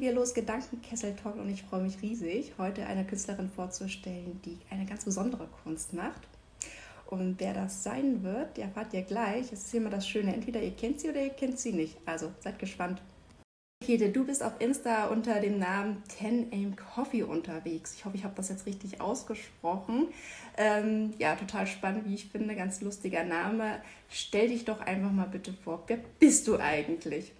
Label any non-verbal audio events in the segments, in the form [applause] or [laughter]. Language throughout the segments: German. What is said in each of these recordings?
wieder los, Gedankenkessel Talk und ich freue mich riesig, heute eine Künstlerin vorzustellen, die eine ganz besondere Kunst macht. Und wer das sein wird, die erfahrt ihr gleich. Es ist immer das Schöne, entweder ihr kennt sie oder ihr kennt sie nicht. Also seid gespannt. Käthe, du bist auf Insta unter dem Namen 10 Aim Coffee unterwegs. Ich hoffe, ich habe das jetzt richtig ausgesprochen. Ähm, ja, total spannend, wie ich finde, ganz lustiger Name. Stell dich doch einfach mal bitte vor. Wer bist du eigentlich?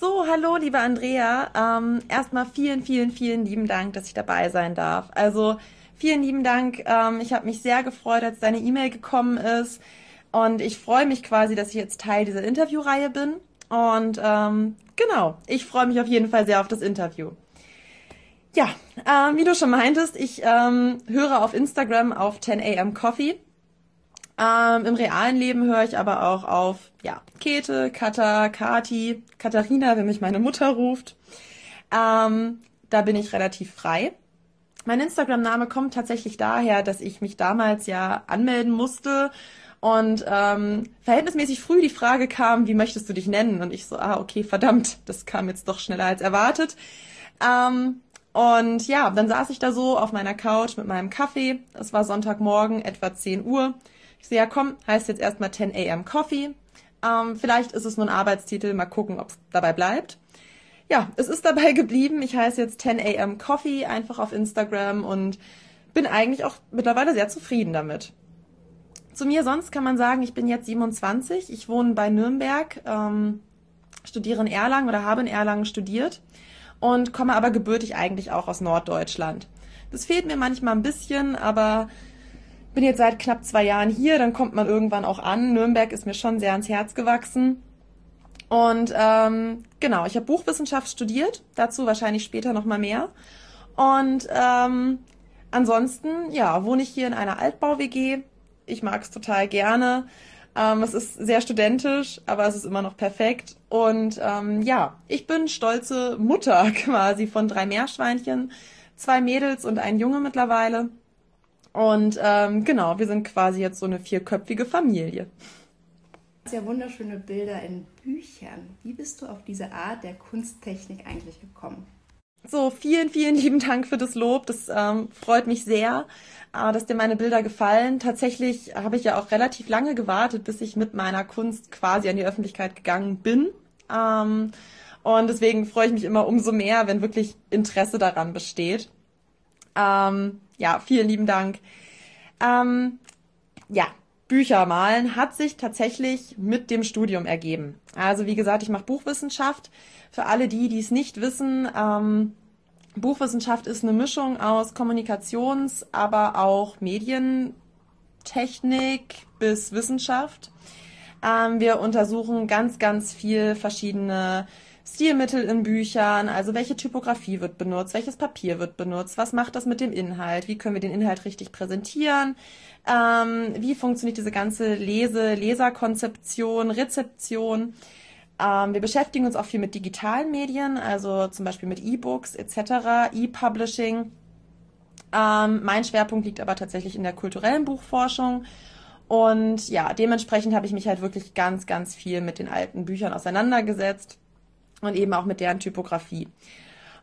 So, hallo, liebe Andrea. Ähm, erstmal vielen, vielen, vielen lieben Dank, dass ich dabei sein darf. Also vielen lieben Dank. Ähm, ich habe mich sehr gefreut, als deine E-Mail gekommen ist. Und ich freue mich quasi, dass ich jetzt Teil dieser Interviewreihe bin. Und ähm, genau, ich freue mich auf jeden Fall sehr auf das Interview. Ja, ähm, wie du schon meintest, ich ähm, höre auf Instagram auf 10am Coffee. Ähm, Im realen Leben höre ich aber auch auf ja, Käthe, Katha, Kati, Katharina, wenn mich meine Mutter ruft. Ähm, da bin ich relativ frei. Mein Instagram-Name kommt tatsächlich daher, dass ich mich damals ja anmelden musste und ähm, verhältnismäßig früh die Frage kam, wie möchtest du dich nennen? Und ich so, ah, okay, verdammt, das kam jetzt doch schneller als erwartet. Ähm, und ja, dann saß ich da so auf meiner Couch mit meinem Kaffee. Es war Sonntagmorgen, etwa 10 Uhr. Ich so, ja komm, heißt jetzt erstmal 10 a.m. Coffee. Ähm, vielleicht ist es nur ein Arbeitstitel, mal gucken, ob es dabei bleibt. Ja, es ist dabei [laughs] geblieben. Ich heiße jetzt 10 a.m. Coffee einfach auf Instagram und bin eigentlich auch mittlerweile sehr zufrieden damit. Zu mir sonst kann man sagen, ich bin jetzt 27, ich wohne bei Nürnberg, ähm, studiere in Erlangen oder habe in Erlangen studiert und komme aber gebürtig eigentlich auch aus Norddeutschland. Das fehlt mir manchmal ein bisschen, aber bin jetzt seit knapp zwei Jahren hier, dann kommt man irgendwann auch an. Nürnberg ist mir schon sehr ans Herz gewachsen. Und ähm, genau, ich habe Buchwissenschaft studiert, dazu wahrscheinlich später nochmal mehr. Und ähm, ansonsten, ja, wohne ich hier in einer Altbau-WG, ich mag es total gerne. Ähm, es ist sehr studentisch, aber es ist immer noch perfekt. Und ähm, ja, ich bin stolze Mutter [laughs] quasi von drei Meerschweinchen, zwei Mädels und ein Junge mittlerweile. Und ähm, genau, wir sind quasi jetzt so eine vierköpfige Familie. Sehr wunderschöne Bilder in Büchern. Wie bist du auf diese Art der Kunsttechnik eigentlich gekommen? So, vielen, vielen lieben Dank für das Lob. Das ähm, freut mich sehr, äh, dass dir meine Bilder gefallen. Tatsächlich habe ich ja auch relativ lange gewartet, bis ich mit meiner Kunst quasi an die Öffentlichkeit gegangen bin. Ähm, und deswegen freue ich mich immer umso mehr, wenn wirklich Interesse daran besteht. Ähm, ja, vielen lieben Dank. Ähm, ja, Bücher malen hat sich tatsächlich mit dem Studium ergeben. Also wie gesagt, ich mache Buchwissenschaft. Für alle die, die es nicht wissen, ähm, Buchwissenschaft ist eine Mischung aus Kommunikations-, aber auch Medientechnik bis Wissenschaft. Ähm, wir untersuchen ganz, ganz viel verschiedene Stilmittel in Büchern, also welche Typografie wird benutzt, welches Papier wird benutzt, was macht das mit dem Inhalt, wie können wir den Inhalt richtig präsentieren, ähm, wie funktioniert diese ganze Lese-, Leserkonzeption, Rezeption. Ähm, wir beschäftigen uns auch viel mit digitalen Medien, also zum Beispiel mit E-Books etc., E-Publishing. Ähm, mein Schwerpunkt liegt aber tatsächlich in der kulturellen Buchforschung. Und ja, dementsprechend habe ich mich halt wirklich ganz, ganz viel mit den alten Büchern auseinandergesetzt und eben auch mit deren Typografie.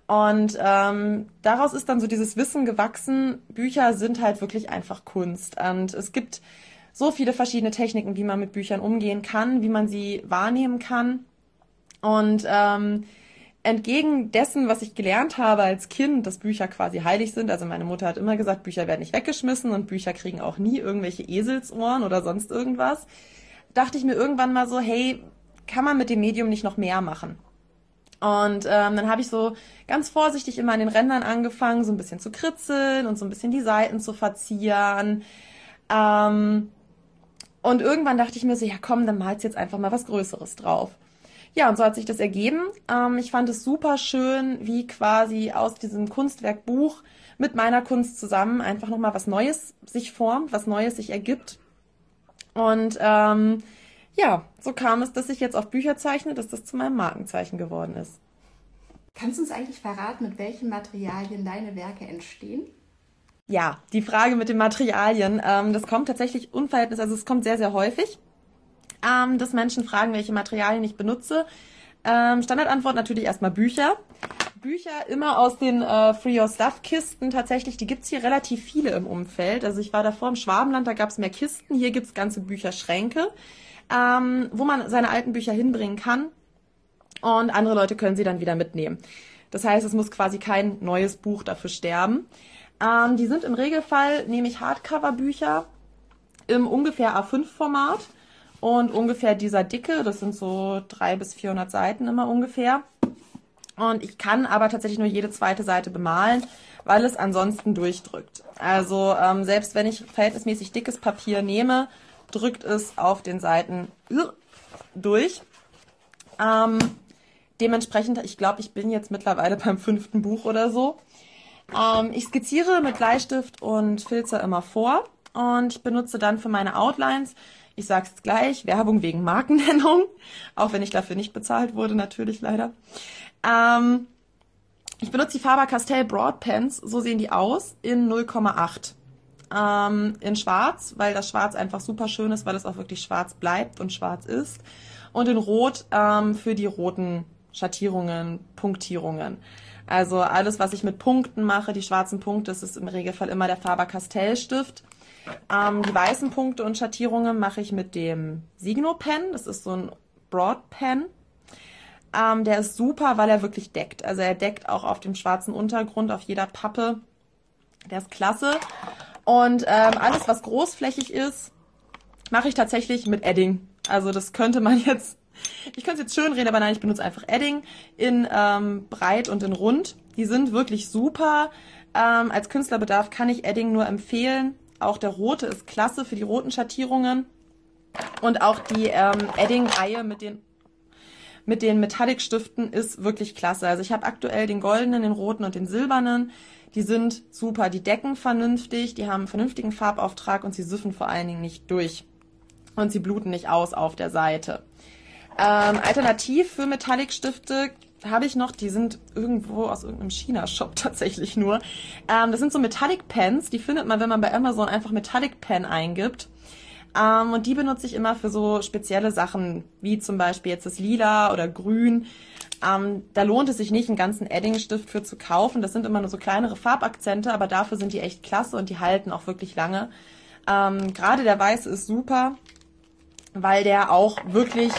Und ähm, daraus ist dann so dieses Wissen gewachsen. Bücher sind halt wirklich einfach Kunst. Und es gibt so viele verschiedene Techniken, wie man mit Büchern umgehen kann, wie man sie wahrnehmen kann. Und ähm, entgegen dessen, was ich gelernt habe als Kind, dass Bücher quasi heilig sind, also meine Mutter hat immer gesagt, Bücher werden nicht weggeschmissen und Bücher kriegen auch nie irgendwelche Eselsohren oder sonst irgendwas, dachte ich mir irgendwann mal so, hey, kann man mit dem Medium nicht noch mehr machen? Und ähm, dann habe ich so ganz vorsichtig immer an den Rändern angefangen, so ein bisschen zu kritzeln und so ein bisschen die Seiten zu verzieren. Ähm, und irgendwann dachte ich mir so, ja komm, dann malst jetzt einfach mal was Größeres drauf. Ja, und so hat sich das ergeben. Ähm, ich fand es super schön, wie quasi aus diesem Kunstwerkbuch mit meiner Kunst zusammen einfach nochmal was Neues sich formt, was Neues sich ergibt. Und ähm, ja, so kam es, dass ich jetzt auf Bücher zeichne, dass das zu meinem Markenzeichen geworden ist. Kannst du uns eigentlich verraten, mit welchen Materialien deine Werke entstehen? Ja, die Frage mit den Materialien, ähm, das kommt tatsächlich unverhältnis, also es kommt sehr, sehr häufig, ähm, dass Menschen fragen, welche Materialien ich benutze. Ähm, Standardantwort natürlich erstmal Bücher, Bücher immer aus den äh, Free Your Stuff Kisten. Tatsächlich, die gibt's hier relativ viele im Umfeld. Also ich war davor im Schwabenland, da gab's mehr Kisten. Hier gibt's ganze Bücherschränke, ähm, wo man seine alten Bücher hinbringen kann. Und andere Leute können sie dann wieder mitnehmen. Das heißt, es muss quasi kein neues Buch dafür sterben. Ähm, die sind im Regelfall, nehme ich Hardcover-Bücher im ungefähr A5-Format und ungefähr dieser Dicke. Das sind so drei bis 400 Seiten immer ungefähr. Und ich kann aber tatsächlich nur jede zweite Seite bemalen, weil es ansonsten durchdrückt. Also ähm, selbst wenn ich verhältnismäßig dickes Papier nehme, drückt es auf den Seiten durch. Ähm, dementsprechend, ich glaube, ich bin jetzt mittlerweile [laughs] beim fünften Buch oder so. Ähm, ich skizziere mit Bleistift und Filzer immer vor und ich benutze dann für meine Outlines, ich sage es gleich, Werbung wegen Markennennung, [laughs] auch wenn ich dafür nicht bezahlt wurde, natürlich leider. Ähm, ich benutze die Faber-Castell Broad Pens, so sehen die aus, in 0,8. Ähm, in schwarz, weil das Schwarz einfach super schön ist, weil es auch wirklich schwarz bleibt und schwarz ist. Und in Rot ähm, für die roten Schattierungen, Punktierungen. Also alles, was ich mit Punkten mache, die schwarzen Punkte, das ist im Regelfall immer der Faber-Castell Stift. Ähm, die weißen Punkte und Schattierungen mache ich mit dem Signo Pen. Das ist so ein Broad Pen. Ähm, der ist super, weil er wirklich deckt. Also er deckt auch auf dem schwarzen Untergrund, auf jeder Pappe. Der ist klasse. Und ähm, alles, was großflächig ist, mache ich tatsächlich mit Edding. Also das könnte man [laughs] jetzt, ich könnte es jetzt schön reden, aber nein, ich benutze einfach Edding in ähm, breit und in rund. Die sind wirklich super. Ähm, als Künstlerbedarf kann ich Edding nur empfehlen. Auch der rote ist klasse für die roten Schattierungen. Und auch die ähm, Edding-Reihe mit den mit den Metallic-Stiften ist wirklich klasse. Also ich habe aktuell den goldenen, den roten und den silbernen. Die sind super, die decken vernünftig, die haben einen vernünftigen Farbauftrag und sie süffen vor allen Dingen nicht durch. Und sie bluten nicht aus auf der Seite. Ähm, alternativ für Metallic-Stifte habe ich noch, die sind irgendwo aus irgendeinem China-Shop [laughs] tatsächlich nur. Ähm, das sind so Metallic Pens, die findet man, wenn man bei Amazon einfach Metallic Pen eingibt. Ähm, und die benutze ich immer für so spezielle Sachen, wie zum Beispiel jetzt das Lila oder Grün. Ähm, da lohnt es sich nicht, einen ganzen Edding-Stift für zu kaufen. Das sind immer nur so kleinere Farbakzente, aber dafür sind die echt klasse und die halten auch wirklich lange. Ähm, Gerade der Weiße ist super, weil der auch wirklich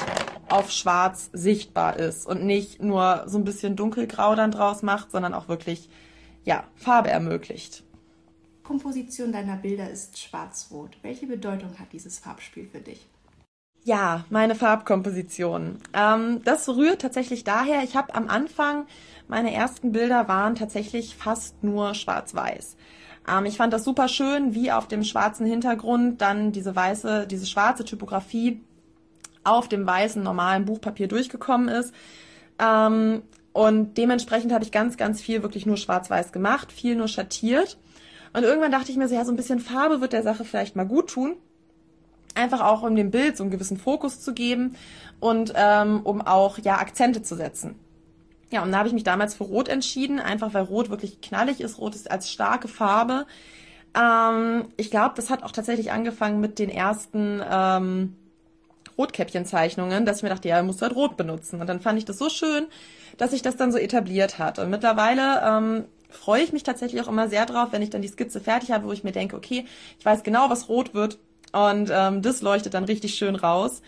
auf schwarz sichtbar ist und nicht nur so ein bisschen dunkelgrau dann draus macht, sondern auch wirklich, ja, Farbe ermöglicht. Komposition deiner Bilder ist schwarz-rot. Welche Bedeutung hat dieses Farbspiel für dich? Ja, meine Farbkomposition. Ähm, das rührt tatsächlich daher, ich habe am Anfang, meine ersten Bilder waren tatsächlich fast nur schwarz-weiß. Ähm, ich fand das super schön, wie auf dem schwarzen Hintergrund dann diese weiße, diese schwarze Typografie auf dem weißen normalen Buchpapier durchgekommen ist. Ähm, und dementsprechend habe ich ganz, ganz viel wirklich nur schwarz-weiß gemacht, viel nur schattiert. Und irgendwann dachte ich mir so, ja, so ein bisschen Farbe wird der Sache vielleicht mal gut tun. Einfach auch, um dem Bild so einen gewissen Fokus zu geben und ähm, um auch ja Akzente zu setzen. Ja, und da habe ich mich damals für Rot entschieden, einfach weil Rot wirklich knallig ist. Rot ist als starke Farbe. Ähm, ich glaube, das hat auch tatsächlich angefangen mit den ersten ähm, Rotkäppchenzeichnungen, dass ich mir dachte, ja, musst du halt Rot benutzen. Und dann fand ich das so schön, dass sich das dann so etabliert hat. Und mittlerweile ähm, freue ich mich tatsächlich auch immer sehr drauf, wenn ich dann die Skizze fertig habe, wo ich mir denke, okay, ich weiß genau, was rot wird und ähm, das leuchtet dann richtig schön raus.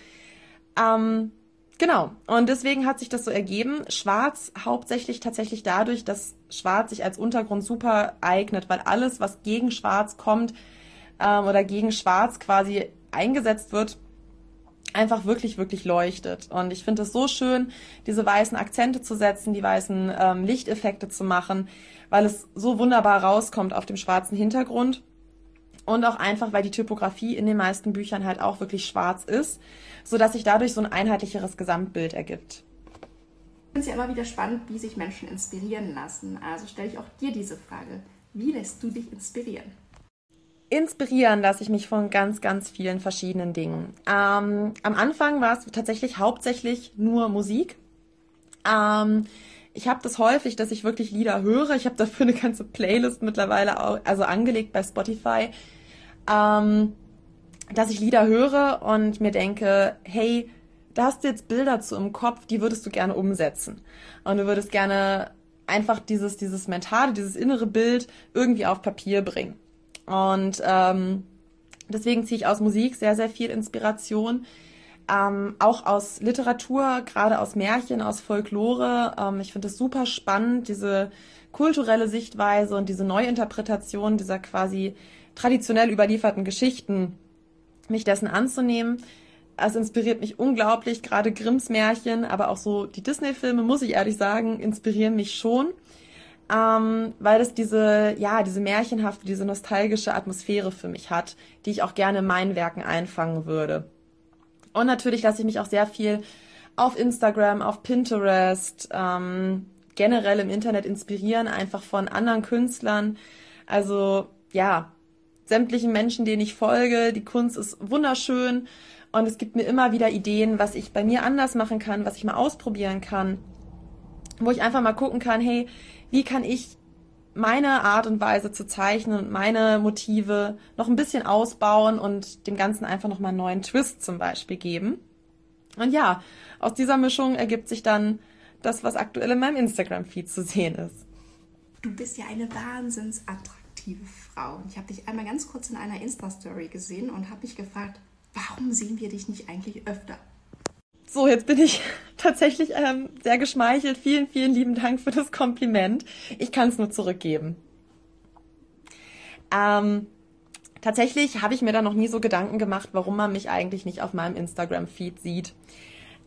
Ähm, genau, und deswegen hat sich das so ergeben. Schwarz hauptsächlich tatsächlich dadurch, dass Schwarz sich als Untergrund super eignet, weil alles, was gegen Schwarz kommt ähm, oder gegen Schwarz quasi eingesetzt wird, einfach wirklich, wirklich leuchtet. Und ich finde es so schön, diese weißen Akzente zu setzen, die weißen ähm, Lichteffekte zu machen, weil es so wunderbar rauskommt auf dem schwarzen Hintergrund. Und auch einfach, weil die Typografie in den meisten Büchern halt auch wirklich schwarz ist, so dass sich dadurch so ein einheitlicheres Gesamtbild ergibt. Ich finde es ja immer wieder spannend, wie sich Menschen inspirieren lassen. Also stelle ich auch dir diese Frage. Wie lässt du dich inspirieren? Inspirieren lasse ich mich von ganz, ganz vielen verschiedenen Dingen. Ähm, am Anfang war es tatsächlich hauptsächlich nur Musik. Ähm, ich habe das häufig, dass ich wirklich Lieder höre. Ich habe dafür eine ganze Playlist mittlerweile auch, also angelegt bei Spotify, ähm, dass ich Lieder höre und mir denke, hey, da hast du jetzt Bilder zu im Kopf, die würdest du gerne umsetzen. Und du würdest gerne einfach dieses, dieses mentale, dieses innere Bild irgendwie auf Papier bringen. Und ähm, deswegen ziehe ich aus Musik sehr, sehr viel Inspiration. Ähm, auch aus Literatur, gerade aus Märchen, aus Folklore. Ähm, ich finde es super spannend, diese kulturelle Sichtweise und diese Neuinterpretation dieser quasi traditionell überlieferten Geschichten, mich dessen anzunehmen. Es inspiriert mich unglaublich, gerade Grimms Märchen, aber auch so die Disney-Filme, muss ich ehrlich sagen, inspirieren mich schon, ähm, weil es diese, ja, diese märchenhafte, diese nostalgische Atmosphäre für mich hat, die ich auch gerne in meinen Werken einfangen würde. Und natürlich lasse ich mich auch sehr viel auf Instagram, auf Pinterest, ähm, generell im Internet inspirieren, einfach von anderen Künstlern. Also ja, sämtlichen Menschen, denen ich folge. Die Kunst ist wunderschön und es gibt mir immer wieder Ideen, was ich bei mir anders machen kann, was ich mal ausprobieren kann, wo ich einfach mal gucken kann, hey, wie kann ich meine Art und Weise zu zeichnen und meine Motive noch ein bisschen ausbauen und dem Ganzen einfach nochmal einen neuen Twist zum Beispiel geben. Und ja, aus dieser Mischung ergibt sich dann das, was aktuell in meinem Instagram-Feed zu sehen ist. Du bist ja eine wahnsinns attraktive Frau. Ich habe dich einmal ganz kurz in einer Insta-Story gesehen und habe mich gefragt, warum sehen wir dich nicht eigentlich öfter? So, jetzt bin ich tatsächlich ähm, sehr geschmeichelt. Vielen, vielen lieben Dank für das Kompliment. Ich kann es nur zurückgeben. Ähm, tatsächlich habe ich mir da noch nie so Gedanken gemacht, warum man mich eigentlich nicht auf meinem Instagram-Feed sieht.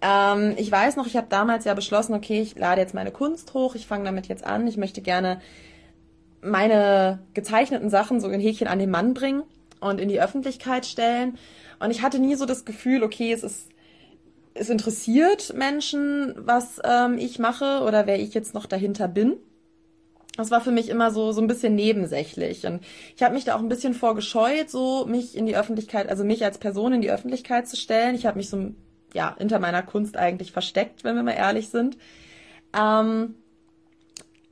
Ähm, ich weiß noch, ich habe damals ja beschlossen, okay, ich lade jetzt meine Kunst hoch, ich fange damit jetzt an, ich möchte gerne meine gezeichneten Sachen so ein Häkchen an den Mann bringen und in die Öffentlichkeit stellen. Und ich hatte nie so das Gefühl, okay, es ist es interessiert Menschen, was ähm, ich mache oder wer ich jetzt noch dahinter bin. Das war für mich immer so so ein bisschen nebensächlich und ich habe mich da auch ein bisschen vorgescheut, so mich in die Öffentlichkeit, also mich als Person in die Öffentlichkeit zu stellen. Ich habe mich so ja hinter meiner Kunst eigentlich versteckt, wenn wir mal ehrlich sind. Ähm,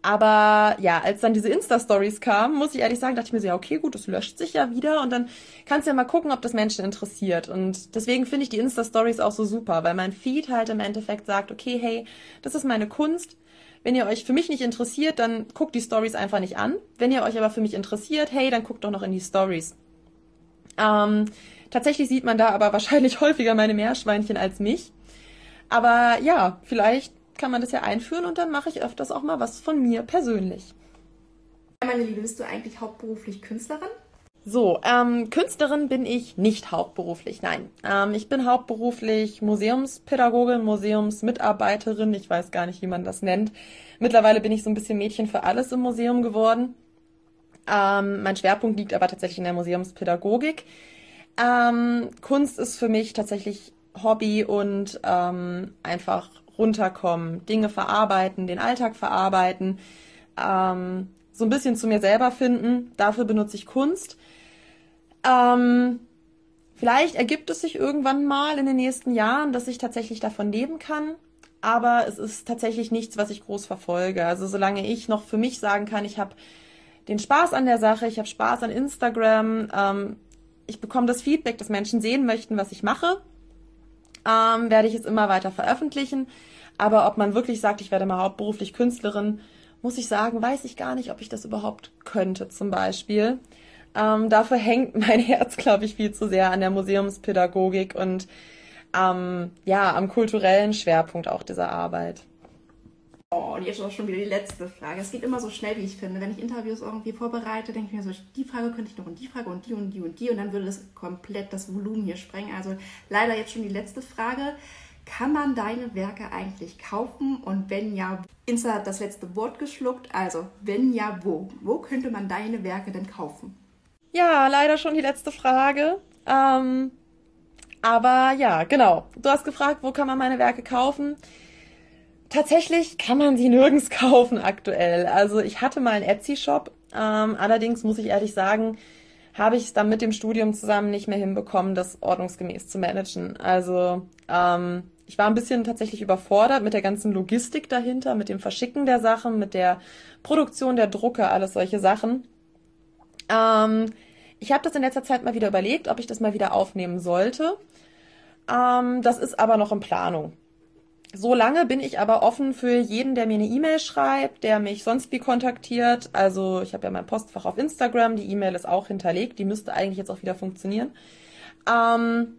aber ja, als dann diese Insta-Stories kamen, muss ich ehrlich sagen, dachte ich mir so, ja, okay, gut, das löscht sich ja wieder und dann kannst du ja mal gucken, ob das Menschen interessiert. Und deswegen finde ich die Insta-Stories auch so super, weil mein Feed halt im Endeffekt sagt, okay, hey, das ist meine Kunst. Wenn ihr euch für mich nicht interessiert, dann guckt die Stories einfach nicht an. Wenn ihr euch aber für mich interessiert, hey, dann guckt doch noch in die Stories. Ähm, tatsächlich sieht man da aber [laughs] wahrscheinlich häufiger meine Meerschweinchen als mich. Aber ja, vielleicht kann man das ja einführen und dann mache ich öfters auch mal was von mir persönlich. Meine Liebe, bist du eigentlich hauptberuflich Künstlerin? So, ähm, Künstlerin bin ich nicht hauptberuflich, nein. Ähm, ich bin hauptberuflich Museumspädagogin, Museumsmitarbeiterin, ich weiß gar nicht, wie man das nennt. Mittlerweile bin ich so ein bisschen Mädchen für alles im Museum geworden. Ähm, mein Schwerpunkt liegt aber tatsächlich in der Museumspädagogik. Ähm, Kunst ist für mich tatsächlich Hobby und ähm, einfach runterkommen, Dinge verarbeiten, den Alltag verarbeiten, ähm, so ein bisschen zu mir selber finden. Dafür benutze ich Kunst. Ähm, vielleicht ergibt es sich irgendwann mal in den nächsten Jahren, dass ich tatsächlich davon leben kann. Aber es ist tatsächlich nichts, was ich groß verfolge. Also solange ich noch für mich sagen kann, ich habe den Spaß an der Sache, ich habe Spaß an Instagram, ähm, ich bekomme das Feedback, dass Menschen sehen möchten, was ich mache, ähm, werde ich es immer weiter veröffentlichen. Aber ob man wirklich sagt, ich werde mal hauptberuflich Künstlerin, muss ich sagen, weiß ich gar nicht, ob ich das überhaupt könnte, zum Beispiel. Ähm, dafür hängt mein [laughs] Herz, glaube ich, viel zu sehr an der Museumspädagogik und ähm, ja, am kulturellen Schwerpunkt auch dieser Arbeit. Oh, und jetzt auch schon wieder die letzte Frage. Es geht immer so schnell, wie ich finde. Wenn ich Interviews irgendwie vorbereite, denke ich mir so, die Frage könnte ich noch und die Frage und die und die und die und dann würde das komplett das Volumen hier sprengen. Also leider jetzt schon die letzte Frage. Kann man deine Werke eigentlich kaufen? Und wenn ja, Insta hat das letzte Wort geschluckt. Also, wenn ja, wo? Wo könnte man deine Werke denn kaufen? Ja, leider schon die letzte Frage. Ähm, aber ja, genau. Du hast gefragt, wo kann man meine Werke kaufen? Tatsächlich kann man sie nirgends [laughs] kaufen aktuell. Also ich hatte mal einen Etsy-Shop. Ähm, allerdings muss ich ehrlich sagen, habe ich es dann mit dem Studium zusammen nicht mehr hinbekommen, das ordnungsgemäß zu managen. Also ähm, ich war ein bisschen tatsächlich überfordert mit der ganzen Logistik dahinter, mit dem Verschicken der Sachen, mit der Produktion der Drucke, alles solche Sachen. Ähm, ich habe das in letzter Zeit mal wieder überlegt, ob ich das mal wieder aufnehmen sollte. Ähm, das ist aber noch in Planung. so lange bin ich aber offen für jeden, der mir eine E-Mail schreibt, der mich sonst wie kontaktiert. Also ich habe ja mein Postfach auf Instagram, die E-Mail ist auch hinterlegt, die müsste eigentlich jetzt auch wieder funktionieren. Ähm,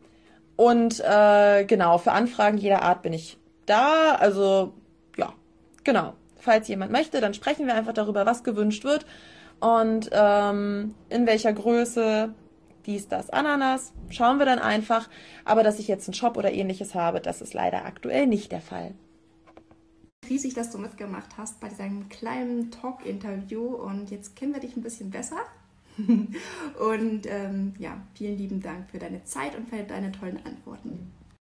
und äh, genau, für Anfragen jeder Art bin ich da. Also ja, genau. Falls jemand möchte, dann sprechen wir einfach darüber, was gewünscht wird und ähm, in welcher Größe dies, das, Ananas. Schauen wir dann einfach. Aber dass ich jetzt einen Shop oder ähnliches habe, das ist leider aktuell nicht der Fall. Riesig, dass du mitgemacht hast bei diesem kleinen Talk-Interview und jetzt kennen wir dich ein bisschen besser. [laughs] und ähm, ja, vielen lieben Dank für deine Zeit und für deine tollen Antworten.